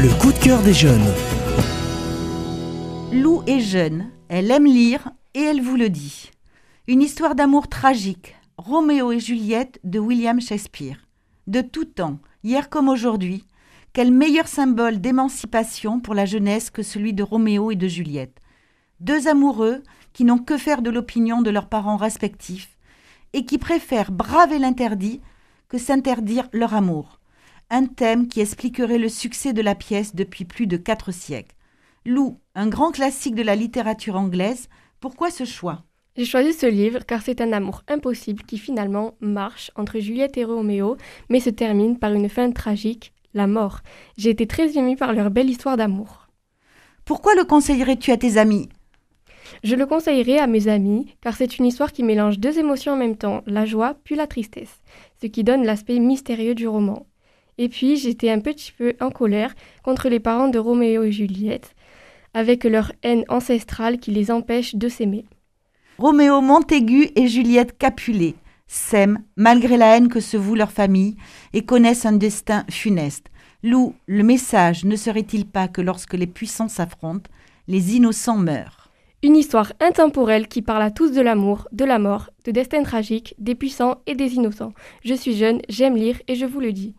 Le coup de cœur des jeunes. Lou est jeune, elle aime lire et elle vous le dit. Une histoire d'amour tragique, Roméo et Juliette de William Shakespeare. De tout temps, hier comme aujourd'hui, quel meilleur symbole d'émancipation pour la jeunesse que celui de Roméo et de Juliette. Deux amoureux qui n'ont que faire de l'opinion de leurs parents respectifs et qui préfèrent braver l'interdit que s'interdire leur amour. Un thème qui expliquerait le succès de la pièce depuis plus de quatre siècles. Lou, un grand classique de la littérature anglaise, pourquoi ce choix? J'ai choisi ce livre car c'est un amour impossible qui finalement marche entre Juliette et Roméo, mais se termine par une fin tragique, la mort. J'ai été très émue par leur belle histoire d'amour. Pourquoi le conseillerais-tu à tes amis? Je le conseillerais à mes amis car c'est une histoire qui mélange deux émotions en même temps, la joie puis la tristesse, ce qui donne l'aspect mystérieux du roman. Et puis j'étais un petit peu en colère contre les parents de Roméo et Juliette, avec leur haine ancestrale qui les empêche de s'aimer. Roméo Montaigu et Juliette Capulet s'aiment malgré la haine que se voue leur famille et connaissent un destin funeste. Lou, le message ne serait-il pas que lorsque les puissants s'affrontent, les innocents meurent? Une histoire intemporelle qui parle à tous de l'amour, de la mort, de destin tragique, des puissants et des innocents. Je suis jeune, j'aime lire et je vous le dis.